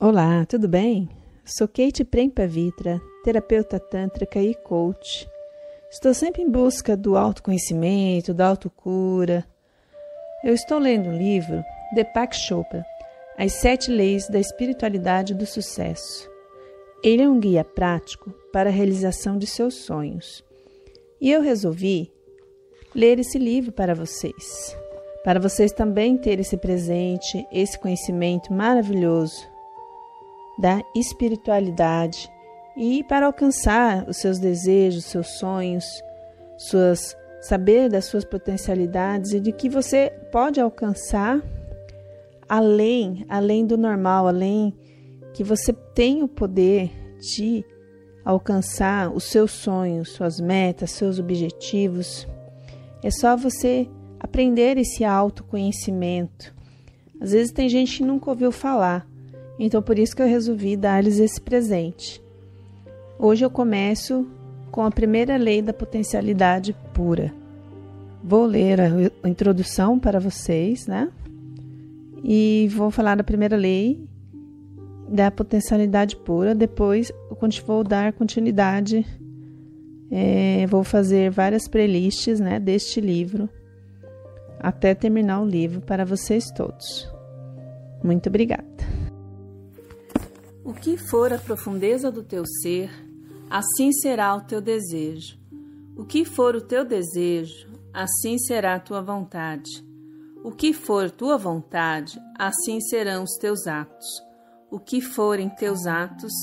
Olá, tudo bem? Sou Kate Prempavitra, terapeuta tântrica e coach. Estou sempre em busca do autoconhecimento, da autocura. Eu estou lendo o livro Deepak Chopra, As Sete Leis da Espiritualidade do Sucesso. Ele é um guia prático para a realização de seus sonhos. E eu resolvi ler esse livro para vocês, para vocês também terem esse presente, esse conhecimento maravilhoso da espiritualidade e para alcançar os seus desejos, seus sonhos, suas saber das suas potencialidades e de que você pode alcançar além, além do normal, além que você tem o poder de alcançar os seus sonhos, suas metas, seus objetivos. É só você aprender esse autoconhecimento. Às vezes tem gente que nunca ouviu falar, então por isso que eu resolvi dar-lhes esse presente. Hoje eu começo com a primeira lei da potencialidade pura. Vou ler a introdução para vocês, né? E vou falar da primeira lei da potencialidade pura. Depois, vou dar continuidade, é, vou fazer várias playlists, né, deste livro até terminar o livro para vocês todos. Muito obrigada. O que for a profundeza do teu ser, assim será o teu desejo. O que for o teu desejo, assim será a tua vontade. O que for tua vontade, assim serão os teus atos. O que forem teus atos,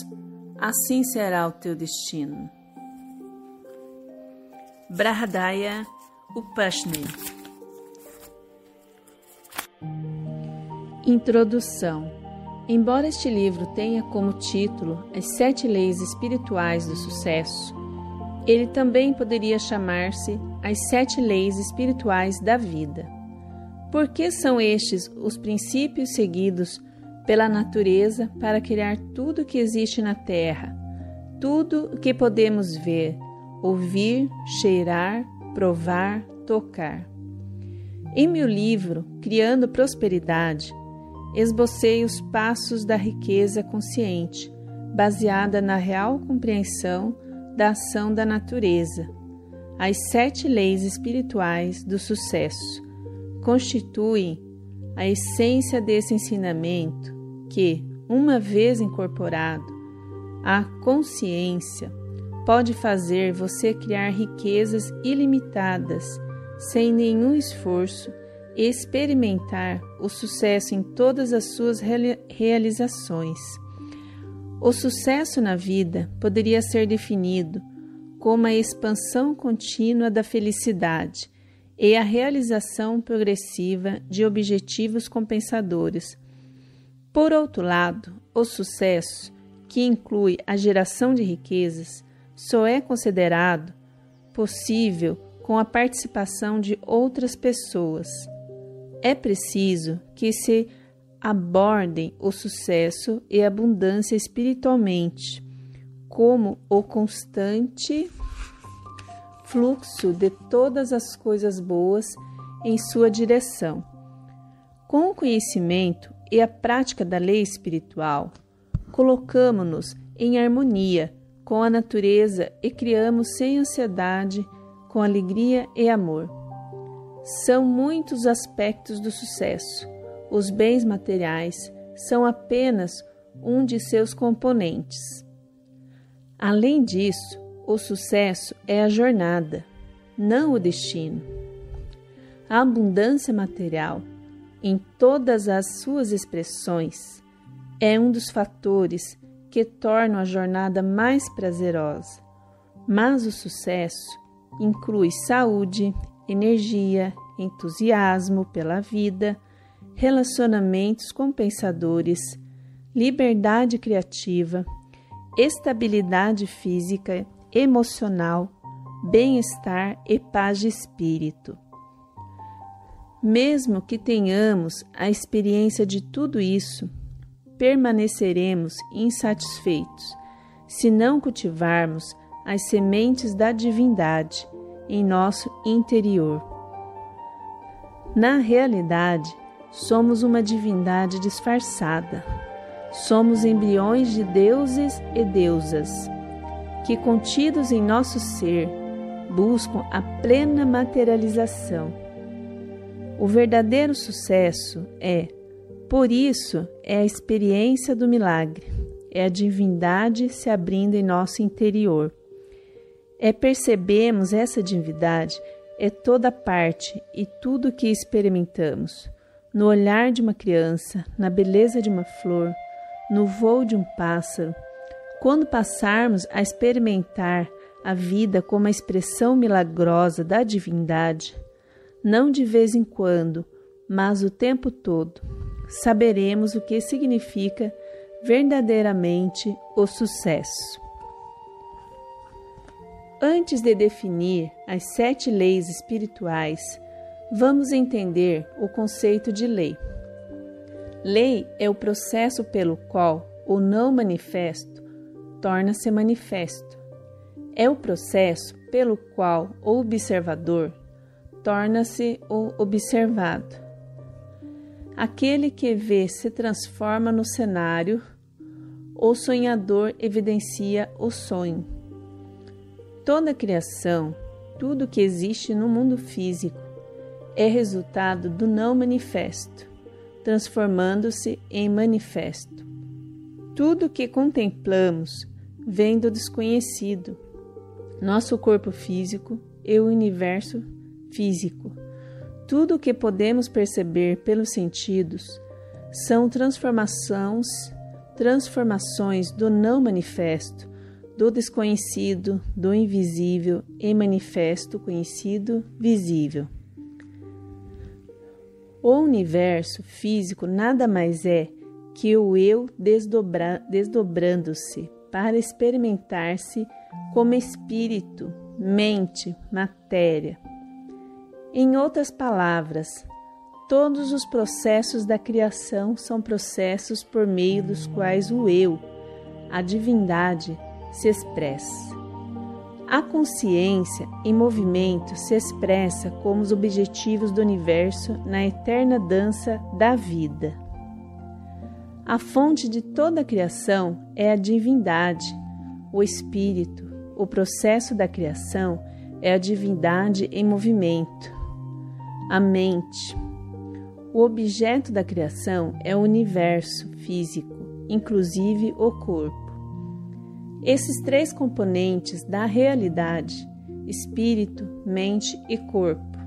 assim será o teu destino. Brahadaya Upashni Introdução Embora este livro tenha como título As Sete Leis Espirituais do Sucesso, ele também poderia chamar-se As Sete Leis Espirituais da Vida. Por que são estes os princípios seguidos pela natureza para criar tudo o que existe na Terra, tudo o que podemos ver, ouvir, cheirar, provar, tocar? Em meu livro Criando Prosperidade, esbocei os passos da riqueza consciente, baseada na real compreensão da ação da natureza. As sete leis espirituais do sucesso constituem a essência desse ensinamento que, uma vez incorporado, a consciência pode fazer você criar riquezas ilimitadas sem nenhum esforço experimentar o sucesso em todas as suas realizações. O sucesso na vida poderia ser definido como a expansão contínua da felicidade e a realização progressiva de objetivos compensadores. Por outro lado, o sucesso, que inclui a geração de riquezas, só é considerado possível com a participação de outras pessoas. É preciso que se abordem o sucesso e abundância espiritualmente como o constante fluxo de todas as coisas boas em sua direção. Com o conhecimento e a prática da lei espiritual, colocamos-nos em harmonia com a natureza e criamos sem ansiedade, com alegria e amor. São muitos aspectos do sucesso. Os bens materiais são apenas um de seus componentes. Além disso, o sucesso é a jornada, não o destino. A abundância material, em todas as suas expressões, é um dos fatores que tornam a jornada mais prazerosa. Mas o sucesso inclui saúde, energia, entusiasmo pela vida, relacionamentos compensadores, liberdade criativa, estabilidade física, emocional, bem-estar e paz de espírito. Mesmo que tenhamos a experiência de tudo isso, permaneceremos insatisfeitos se não cultivarmos as sementes da divindade em nosso interior. Na realidade, somos uma divindade disfarçada. Somos embriões de deuses e deusas, que, contidos em nosso ser, buscam a plena materialização. O verdadeiro sucesso é, por isso, é a experiência do milagre, é a divindade se abrindo em nosso interior. É percebemos essa divindade é toda parte e tudo que experimentamos, no olhar de uma criança, na beleza de uma flor, no voo de um pássaro, quando passarmos a experimentar a vida como a expressão milagrosa da divindade, não de vez em quando, mas o tempo todo, saberemos o que significa verdadeiramente o sucesso. Antes de definir as sete leis espirituais, vamos entender o conceito de lei. Lei é o processo pelo qual o não manifesto torna-se manifesto. É o processo pelo qual o observador torna-se o observado. Aquele que vê se transforma no cenário, o sonhador evidencia o sonho. Toda a criação, tudo que existe no mundo físico, é resultado do não manifesto transformando-se em manifesto. Tudo que contemplamos vem do desconhecido, nosso corpo físico e o universo físico. Tudo o que podemos perceber pelos sentidos são transformações, transformações do não manifesto, do desconhecido, do invisível em manifesto, conhecido, visível. O universo físico nada mais é que o eu desdobrando-se para experimentar-se como espírito, mente, matéria. Em outras palavras, todos os processos da criação são processos por meio dos quais o eu, a divindade, se expressa. A consciência em movimento se expressa como os objetivos do universo na eterna dança da vida. A fonte de toda a criação é a divindade, o espírito. O processo da criação é a divindade em movimento. A mente. O objeto da criação é o universo físico, inclusive o corpo. Esses três componentes da realidade, espírito, mente e corpo,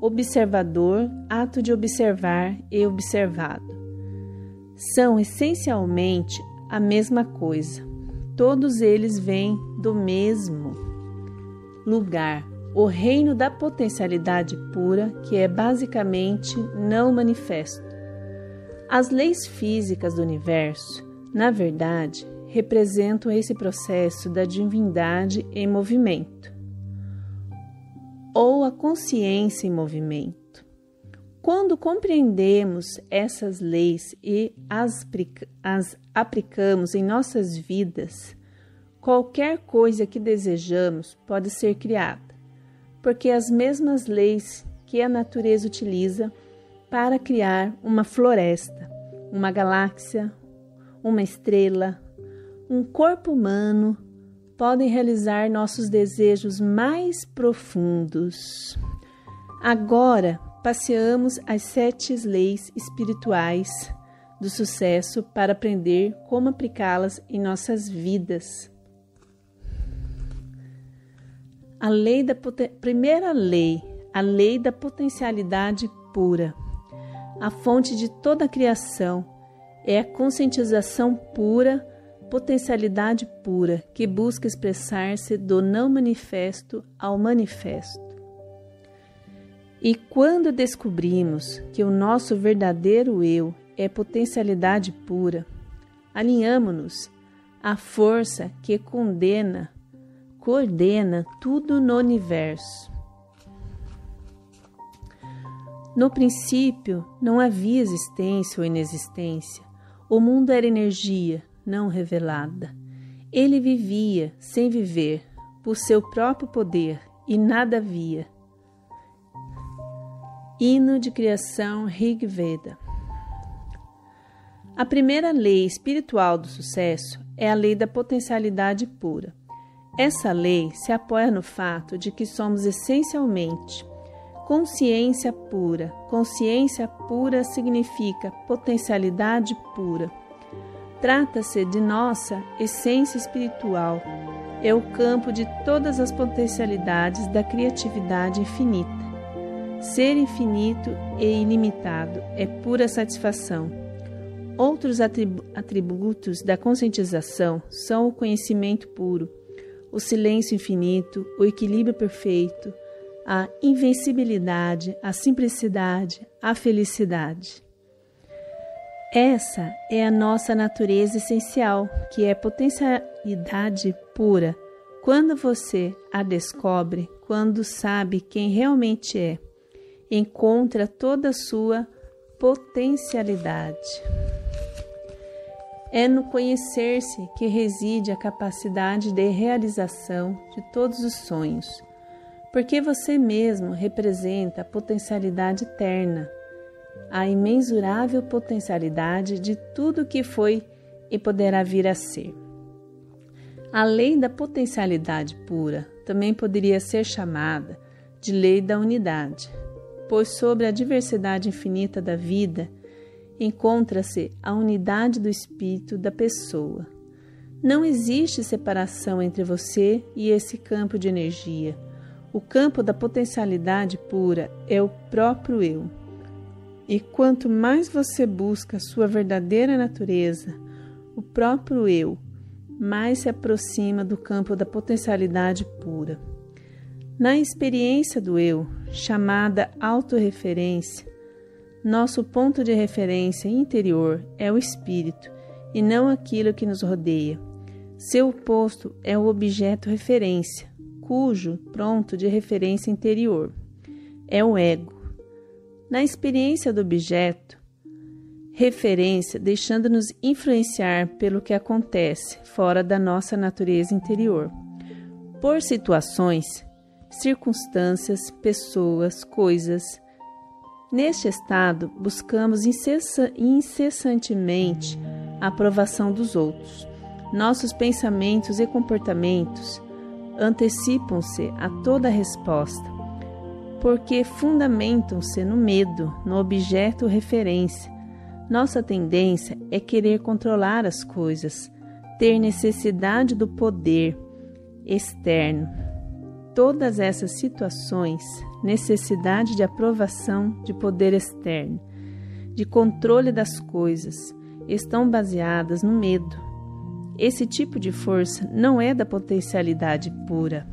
observador, ato de observar e observado, são essencialmente a mesma coisa. Todos eles vêm do mesmo lugar, o reino da potencialidade pura, que é basicamente não manifesto. As leis físicas do universo, na verdade, representam esse processo da divindade em movimento, ou a consciência em movimento. Quando compreendemos essas leis e as, aplicamos em nossas vidas, qualquer coisa que desejamos pode ser criada, porque as mesmas leis que a natureza utiliza para criar uma floresta, uma galáxia, uma estrela, um corpo humano podem realizar nossos desejos mais profundos. Agora passeamos as sete leis espirituais do sucesso para aprender como aplicá-las em nossas vidas. A lei da primeira lei, a lei da potencialidade pura. A fonte de toda a criação é a conscientização pura potencialidade pura que busca expressar-se do não manifesto ao manifesto. E quando descobrimos que o nosso verdadeiro eu é potencialidade pura, alinhamos-nos à força que condena, coordena tudo no universo. No princípio, não havia existência ou inexistência. O mundo era energia, não revelada. Ele vivia sem viver, por seu próprio poder, e nada via. Hino de criação Rig Veda. A primeira lei espiritual do sucesso é a lei da potencialidade pura. Essa lei se apoia no fato de que somos essencialmente consciência pura. Consciência pura significa potencialidade pura. Trata-se de nossa essência espiritual. É o campo de todas as potencialidades da criatividade infinita. Ser infinito e ilimitado é pura satisfação. Outros atributos da conscientização são o conhecimento puro, o silêncio infinito, o equilíbrio perfeito, a invencibilidade, a simplicidade, a felicidade. Essa é a nossa natureza essencial, que é potencialidade pura. Quando você a descobre, quando sabe quem realmente é, encontra toda a sua potencialidade. É no conhecer-se que reside a capacidade de realização de todos os sonhos, porque você mesmo representa a potencialidade eterna, a imensurável potencialidade de tudo que foi e poderá vir a ser. A lei da potencialidade pura também poderia ser chamada de lei da unidade, pois sobre a diversidade infinita da vida encontra-se a unidade do espírito da pessoa. Não existe separação entre você e esse campo de energia. O campo da potencialidade pura é o próprio eu. E quanto mais você busca sua verdadeira natureza, o próprio eu, mais se aproxima do campo da potencialidade pura. Na experiência do eu, chamada autorreferência, nosso ponto de referência interior é o espírito e não aquilo que nos rodeia. Seu oposto é o objeto referência, cujo ponto de referência interior é o ego. Na experiência do objeto, referência, deixando-nos influenciar pelo que acontece fora da nossa natureza interior, por situações, circunstâncias, pessoas, coisas, Neste estado, buscamos incessa incessantemente a aprovação dos outros. Nossos pensamentos e comportamentos antecipam-se a toda resposta, porque fundamentam-se no medo, no objeto referência. Nossa tendência é querer controlar as coisas, ter necessidade do poder externo. Todas essas situações necessidade de aprovação de poder externo, de controle das coisas, estão baseadas no medo. Esse tipo de força não é da potencialidade pura.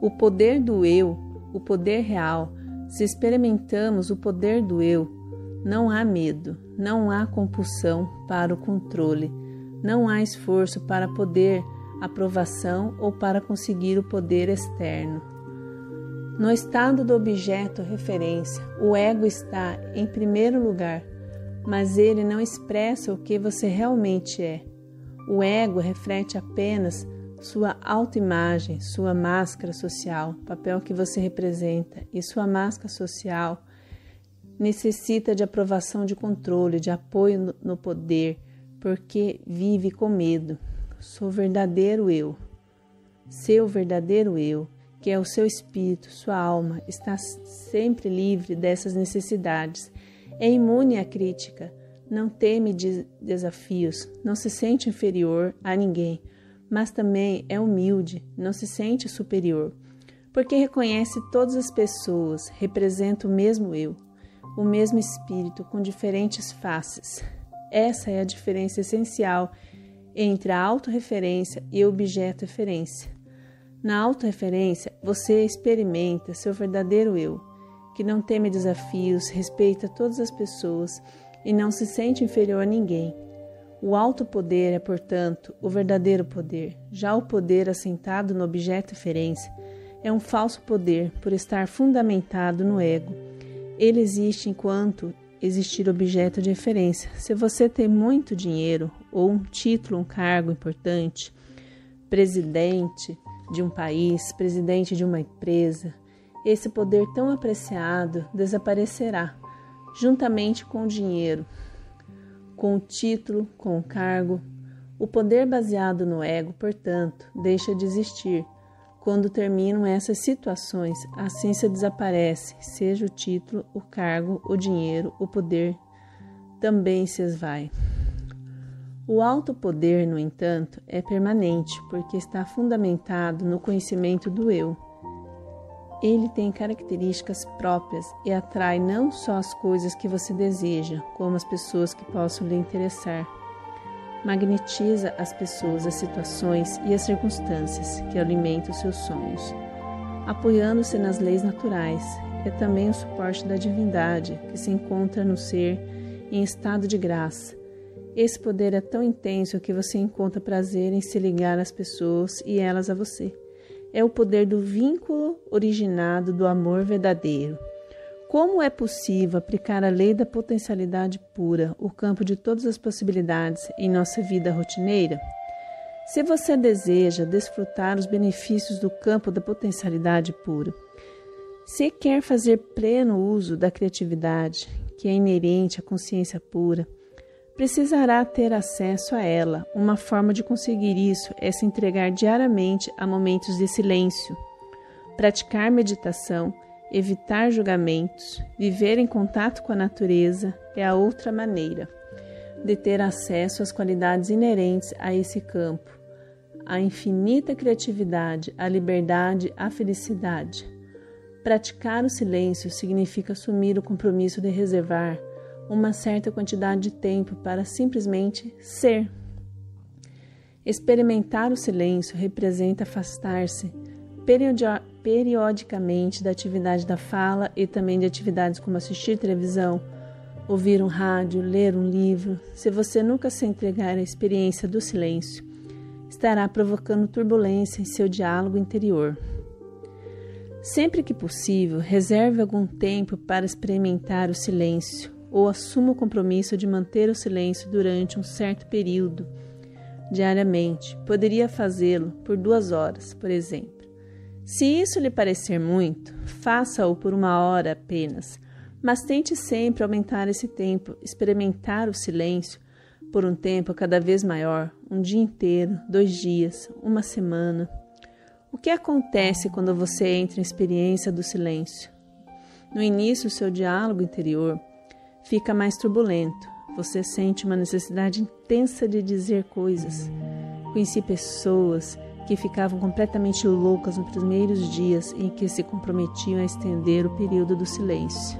O poder do eu, o poder real, se experimentamos o poder do eu, não há medo, não há compulsão para o controle, não há esforço para poder aprovação ou para conseguir o poder externo. No estado do objeto referência, o ego está em primeiro lugar, mas ele não expressa o que você realmente é. O ego reflete apenas sua autoimagem, sua máscara social, papel que você representa, e sua máscara social necessita de aprovação de controle, de apoio no poder, porque vive com medo. Sou verdadeiro eu. Seu verdadeiro eu que é o seu espírito, sua alma, está sempre livre dessas necessidades. É imune à crítica, não teme de desafios, não se sente inferior a ninguém, mas também é humilde, não se sente superior, porque reconhece todas as pessoas, representa o mesmo eu, o mesmo espírito com diferentes faces. Essa é a diferença essencial entre a autorreferência e o objeto referência. Na autorreferência, você experimenta seu verdadeiro eu, que não teme desafios, respeita todas as pessoas e não se sente inferior a ninguém. O alto poder é, portanto, o verdadeiro poder. Já o poder assentado no objeto referência é um falso poder por estar fundamentado no ego. Ele existe enquanto existir objeto de referência. Se você tem muito dinheiro ou um título, um cargo importante, presidente, de um país, presidente de uma empresa, esse poder tão apreciado desaparecerá, juntamente com o dinheiro. Com o título, com o cargo. O poder baseado no ego, portanto, deixa de existir. Quando terminam essas situações, a ciência desaparece, seja o título, o cargo, o dinheiro, o poder, também se esvai. O alto poder, no entanto, é permanente porque está fundamentado no conhecimento do eu. Ele tem características próprias e atrai não só as coisas que você deseja, como as pessoas que possam lhe interessar. Magnetiza as pessoas, as situações e as circunstâncias que alimentam seus sonhos. Apoiando-se nas leis naturais, é também o suporte da divindade que se encontra no ser em estado de graça. Esse poder é tão intenso que você encontra prazer em se ligar às pessoas e elas a você é o poder do vínculo originado do amor verdadeiro. Como é possível aplicar a lei da potencialidade pura, o campo de todas as possibilidades, em nossa vida rotineira? Se você deseja desfrutar os benefícios do campo da potencialidade pura, se quer fazer pleno uso da criatividade, que é inerente à consciência pura, precisará ter acesso a ela. Uma forma de conseguir isso é se entregar diariamente a momentos de silêncio, praticar meditação, evitar julgamentos, viver em contato com a natureza é a outra maneira de ter acesso às qualidades inerentes a esse campo, a infinita criatividade, a liberdade, a felicidade. Praticar o silêncio significa assumir o compromisso de reservar uma certa quantidade de tempo para simplesmente ser. Experimentar o silêncio representa afastar-se periodicamente da atividade da fala e também de atividades como assistir televisão, ouvir um rádio, ler um livro. Se você nunca se entregar à experiência do silêncio, estará provocando turbulência em seu diálogo interior. Sempre que possível, reserve algum tempo para experimentar o silêncio ou assuma o compromisso de manter o silêncio durante um certo período, diariamente. Poderia fazê-lo por duas horas, por exemplo. Se isso lhe parecer muito, faça-o por uma hora apenas, mas tente sempre aumentar esse tempo, experimentar o silêncio por um tempo cada vez maior um dia inteiro, dois dias, uma semana. O que acontece quando você entra em experiência do silêncio? No início, seu diálogo interior fica mais turbulento. Você sente uma necessidade intensa de dizer coisas. Conheci pessoas que ficavam completamente loucas nos primeiros dias em que se comprometiam a estender o período do silêncio.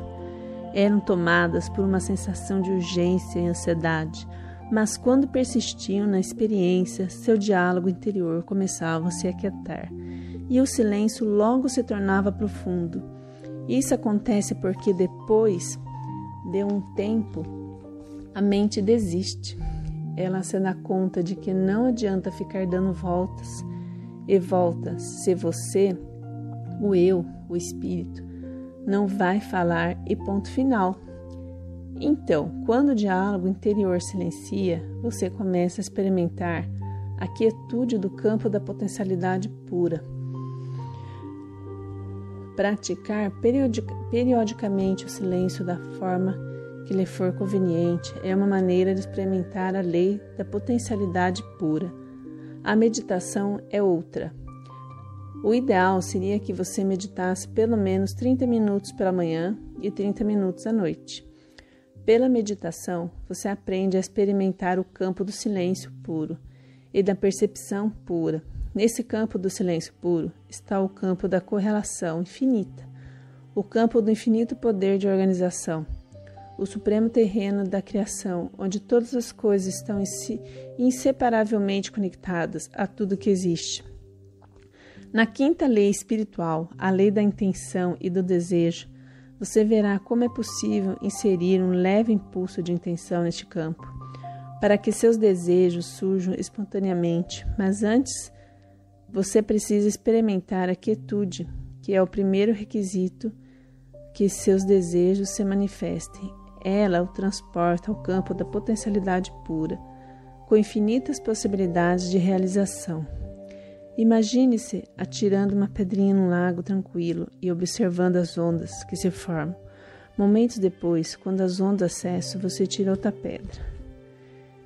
Eram tomadas por uma sensação de urgência e ansiedade, mas quando persistiam na experiência, seu diálogo interior começava a se aquietar e o silêncio logo se tornava profundo. Isso acontece porque depois de um tempo, a mente desiste. Ela se dá conta de que não adianta ficar dando voltas e voltas se você, o eu, o espírito, não vai falar e ponto final. Então, quando o diálogo interior silencia, você começa a experimentar a quietude do campo da potencialidade pura. Praticar periodic periodicamente o silêncio da forma que lhe for conveniente é uma maneira de experimentar a lei da potencialidade pura. A meditação é outra. O ideal seria que você meditasse pelo menos 30 minutos pela manhã e 30 minutos à noite. Pela meditação, você aprende a experimentar o campo do silêncio puro e da percepção pura Nesse campo do silêncio puro está o campo da correlação infinita, o campo do infinito poder de organização, o supremo terreno da criação, onde todas as coisas estão inseparavelmente conectadas a tudo que existe. Na quinta lei espiritual, a lei da intenção e do desejo, você verá como é possível inserir um leve impulso de intenção neste campo, para que seus desejos surjam espontaneamente, mas antes você precisa experimentar a quietude, que é o primeiro requisito que seus desejos se manifestem. Ela o transporta ao campo da potencialidade pura, com infinitas possibilidades de realização. Imagine-se atirando uma pedrinha num lago tranquilo e observando as ondas que se formam. Momentos depois, quando as ondas cessam, você tira outra pedra.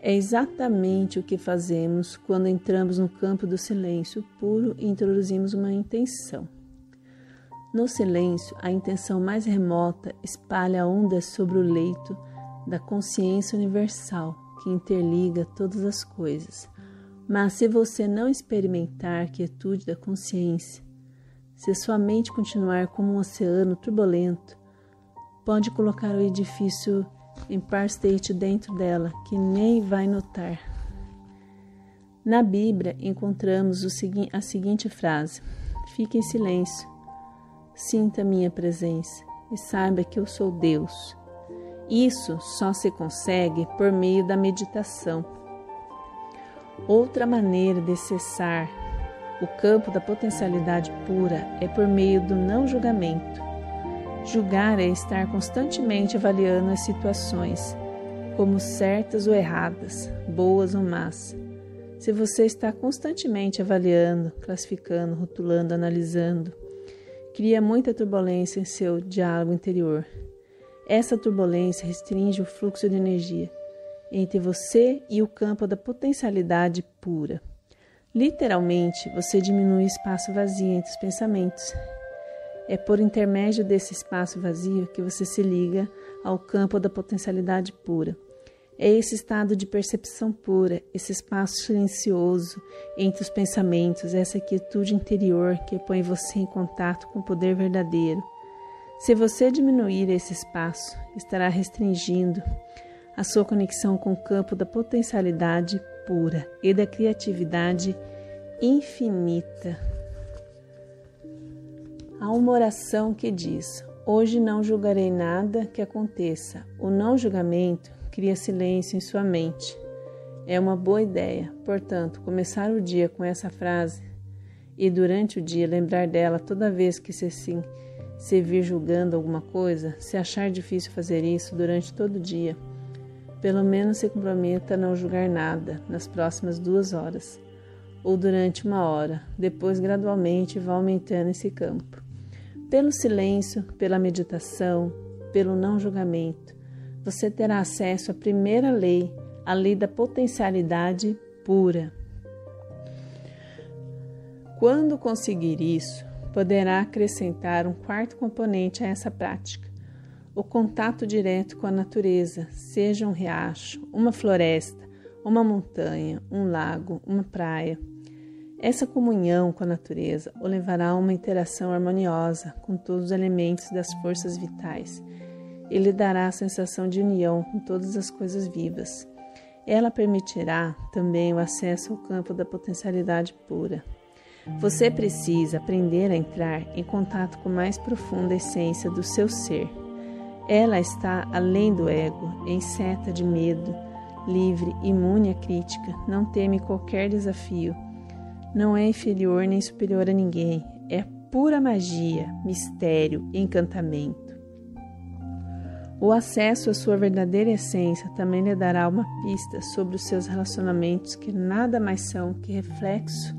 É exatamente o que fazemos quando entramos no campo do silêncio puro e introduzimos uma intenção. No silêncio, a intenção mais remota espalha ondas sobre o leito da consciência universal que interliga todas as coisas. Mas se você não experimentar a quietude da consciência, se sua mente continuar como um oceano turbulento, pode colocar o edifício em par state dentro dela, que nem vai notar. Na Bíblia encontramos a seguinte frase: Fique em silêncio Sinta minha presença e saiba que eu sou Deus. Isso só se consegue por meio da meditação. Outra maneira de cessar o campo da potencialidade pura é por meio do não julgamento. Julgar é estar constantemente avaliando as situações, como certas ou erradas, boas ou más. Se você está constantemente avaliando, classificando, rotulando, analisando, cria muita turbulência em seu diálogo interior. Essa turbulência restringe o fluxo de energia entre você e o campo da potencialidade pura. Literalmente, você diminui o espaço vazio entre os pensamentos. É por intermédio desse espaço vazio que você se liga ao campo da potencialidade pura. É esse estado de percepção pura, esse espaço silencioso entre os pensamentos, essa quietude interior que põe você em contato com o poder verdadeiro. Se você diminuir esse espaço, estará restringindo a sua conexão com o campo da potencialidade pura e da criatividade infinita. Há uma oração que diz: Hoje não julgarei nada que aconteça. O não julgamento cria silêncio em sua mente. É uma boa ideia, portanto, começar o dia com essa frase e durante o dia lembrar dela toda vez que se, sim, se vir julgando alguma coisa, se achar difícil fazer isso durante todo o dia. Pelo menos se comprometa a não julgar nada nas próximas duas horas ou durante uma hora, depois gradualmente vá aumentando esse campo. Pelo silêncio, pela meditação, pelo não julgamento, você terá acesso à primeira lei, a lei da potencialidade pura. Quando conseguir isso, poderá acrescentar um quarto componente a essa prática: o contato direto com a natureza, seja um riacho, uma floresta, uma montanha, um lago, uma praia. Essa comunhão com a natureza o levará a uma interação harmoniosa com todos os elementos das forças vitais ele dará a sensação de união com todas as coisas vivas. Ela permitirá também o acesso ao campo da potencialidade pura. Você precisa aprender a entrar em contato com a mais profunda essência do seu ser. Ela está além do ego, em seta de medo, livre, imune à crítica, não teme qualquer desafio. Não é inferior nem superior a ninguém. É pura magia, mistério, encantamento. O acesso à sua verdadeira essência também lhe dará uma pista sobre os seus relacionamentos que nada mais são que reflexo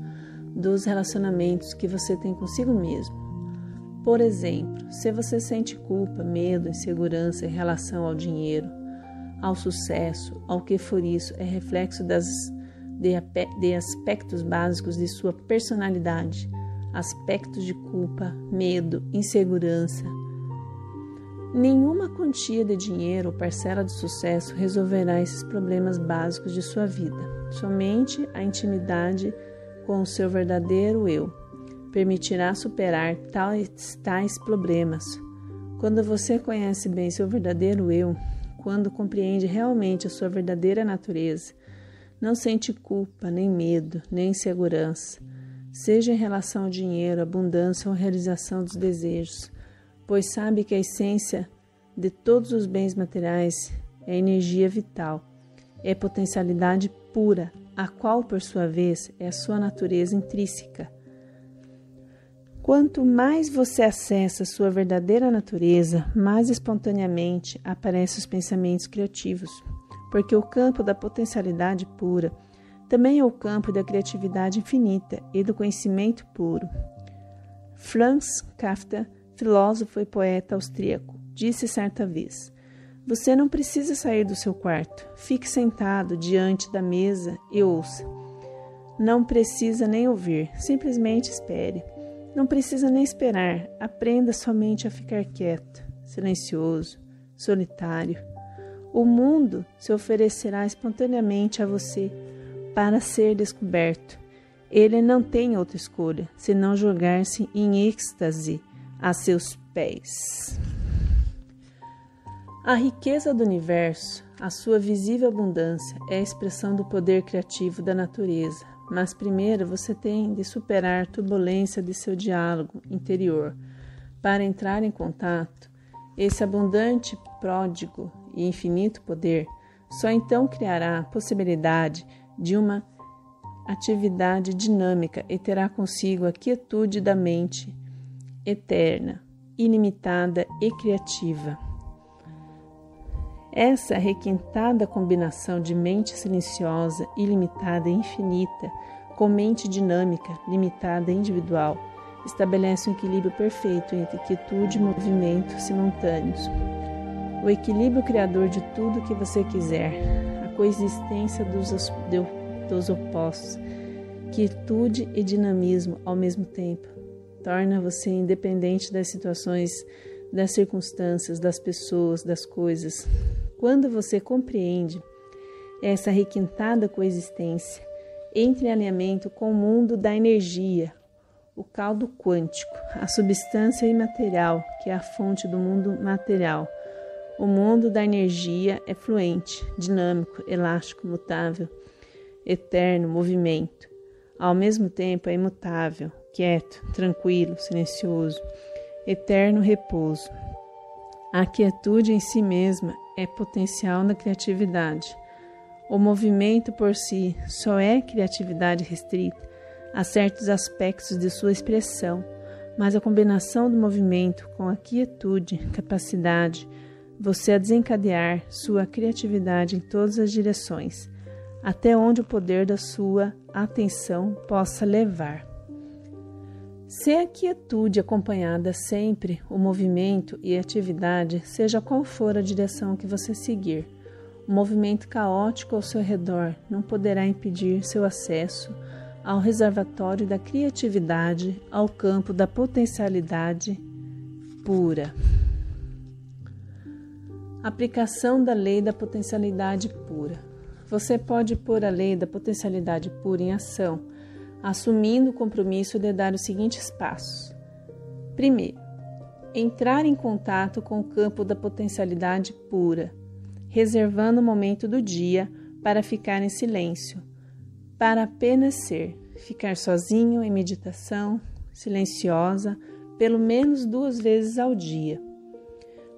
dos relacionamentos que você tem consigo mesmo. Por exemplo, se você sente culpa, medo, insegurança em relação ao dinheiro, ao sucesso, ao que for isso, é reflexo das, de, de aspectos básicos de sua personalidade, aspectos de culpa, medo, insegurança, Nenhuma quantia de dinheiro ou parcela de sucesso resolverá esses problemas básicos de sua vida. Somente a intimidade com o seu verdadeiro eu permitirá superar tais, tais problemas. Quando você conhece bem seu verdadeiro eu, quando compreende realmente a sua verdadeira natureza, não sente culpa, nem medo, nem insegurança, seja em relação ao dinheiro, abundância ou realização dos desejos pois sabe que a essência de todos os bens materiais é energia vital, é potencialidade pura, a qual, por sua vez, é a sua natureza intrínseca. Quanto mais você acessa sua verdadeira natureza, mais espontaneamente aparecem os pensamentos criativos, porque o campo da potencialidade pura também é o campo da criatividade infinita e do conhecimento puro. Franz Kafka filósofo e poeta austríaco, disse certa vez: Você não precisa sair do seu quarto. Fique sentado diante da mesa e ouça. Não precisa nem ouvir, simplesmente espere. Não precisa nem esperar, aprenda somente a ficar quieto, silencioso, solitário. O mundo se oferecerá espontaneamente a você para ser descoberto. Ele não tem outra escolha senão jogar-se em êxtase a seus pés. A riqueza do universo, a sua visível abundância, é a expressão do poder criativo da natureza. Mas primeiro você tem de superar a turbulência de seu diálogo interior para entrar em contato. Esse abundante, pródigo e infinito poder só então criará a possibilidade de uma atividade dinâmica e terá consigo a quietude da mente eterna, ilimitada e criativa. Essa requintada combinação de mente silenciosa, ilimitada e infinita, com mente dinâmica, limitada e individual, estabelece um equilíbrio perfeito entre quietude e movimento simultâneos. O equilíbrio criador de tudo que você quiser, a coexistência dos, dos opostos, quietude e dinamismo ao mesmo tempo, torna você independente das situações, das circunstâncias, das pessoas, das coisas, quando você compreende essa requintada coexistência, entre alinhamento com o mundo da energia, o caldo quântico, a substância imaterial, que é a fonte do mundo material. O mundo da energia é fluente, dinâmico, elástico, mutável, eterno, movimento. Ao mesmo tempo é imutável, quieto, tranquilo, silencioso, eterno repouso. A quietude em si mesma é potencial da criatividade. O movimento por si só é criatividade restrita a certos aspectos de sua expressão, mas a combinação do movimento com a quietude, capacidade, você a desencadear sua criatividade em todas as direções, até onde o poder da sua atenção possa levar. Se a quietude acompanhada sempre o movimento e atividade, seja qual for a direção que você seguir, o movimento caótico ao seu redor não poderá impedir seu acesso ao reservatório da criatividade, ao campo da potencialidade pura. Aplicação da lei da potencialidade pura. Você pode pôr a lei da potencialidade pura em ação assumindo o compromisso de dar os seguintes passos. Primeiro, entrar em contato com o campo da potencialidade pura, reservando o momento do dia para ficar em silêncio, para apenas ser, ficar sozinho em meditação, silenciosa, pelo menos duas vezes ao dia,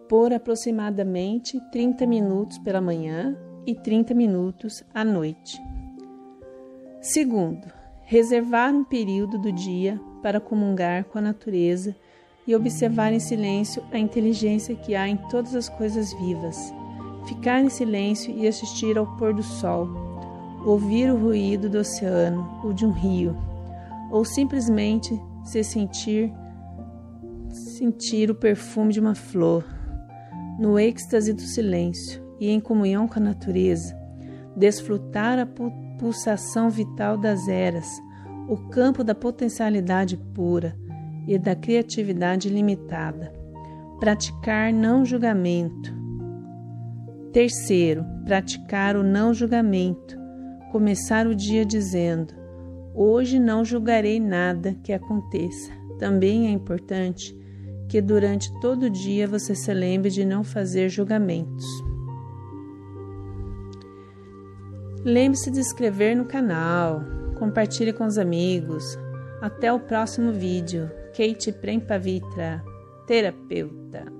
por aproximadamente 30 minutos pela manhã e 30 minutos à noite. Segundo, reservar um período do dia para comungar com a natureza e observar em silêncio a inteligência que há em todas as coisas vivas. Ficar em silêncio e assistir ao pôr do sol, ouvir o ruído do oceano ou de um rio, ou simplesmente se sentir sentir o perfume de uma flor, no êxtase do silêncio e em comunhão com a natureza, desfrutar a pulsação vital das eras, o campo da potencialidade pura e da criatividade limitada. Praticar não julgamento. Terceiro, praticar o não julgamento. Começar o dia dizendo: Hoje não julgarei nada que aconteça. Também é importante que durante todo o dia você se lembre de não fazer julgamentos. Lembre-se de inscrever no canal, compartilhe com os amigos. Até o próximo vídeo. Kate Prempavitra, terapeuta.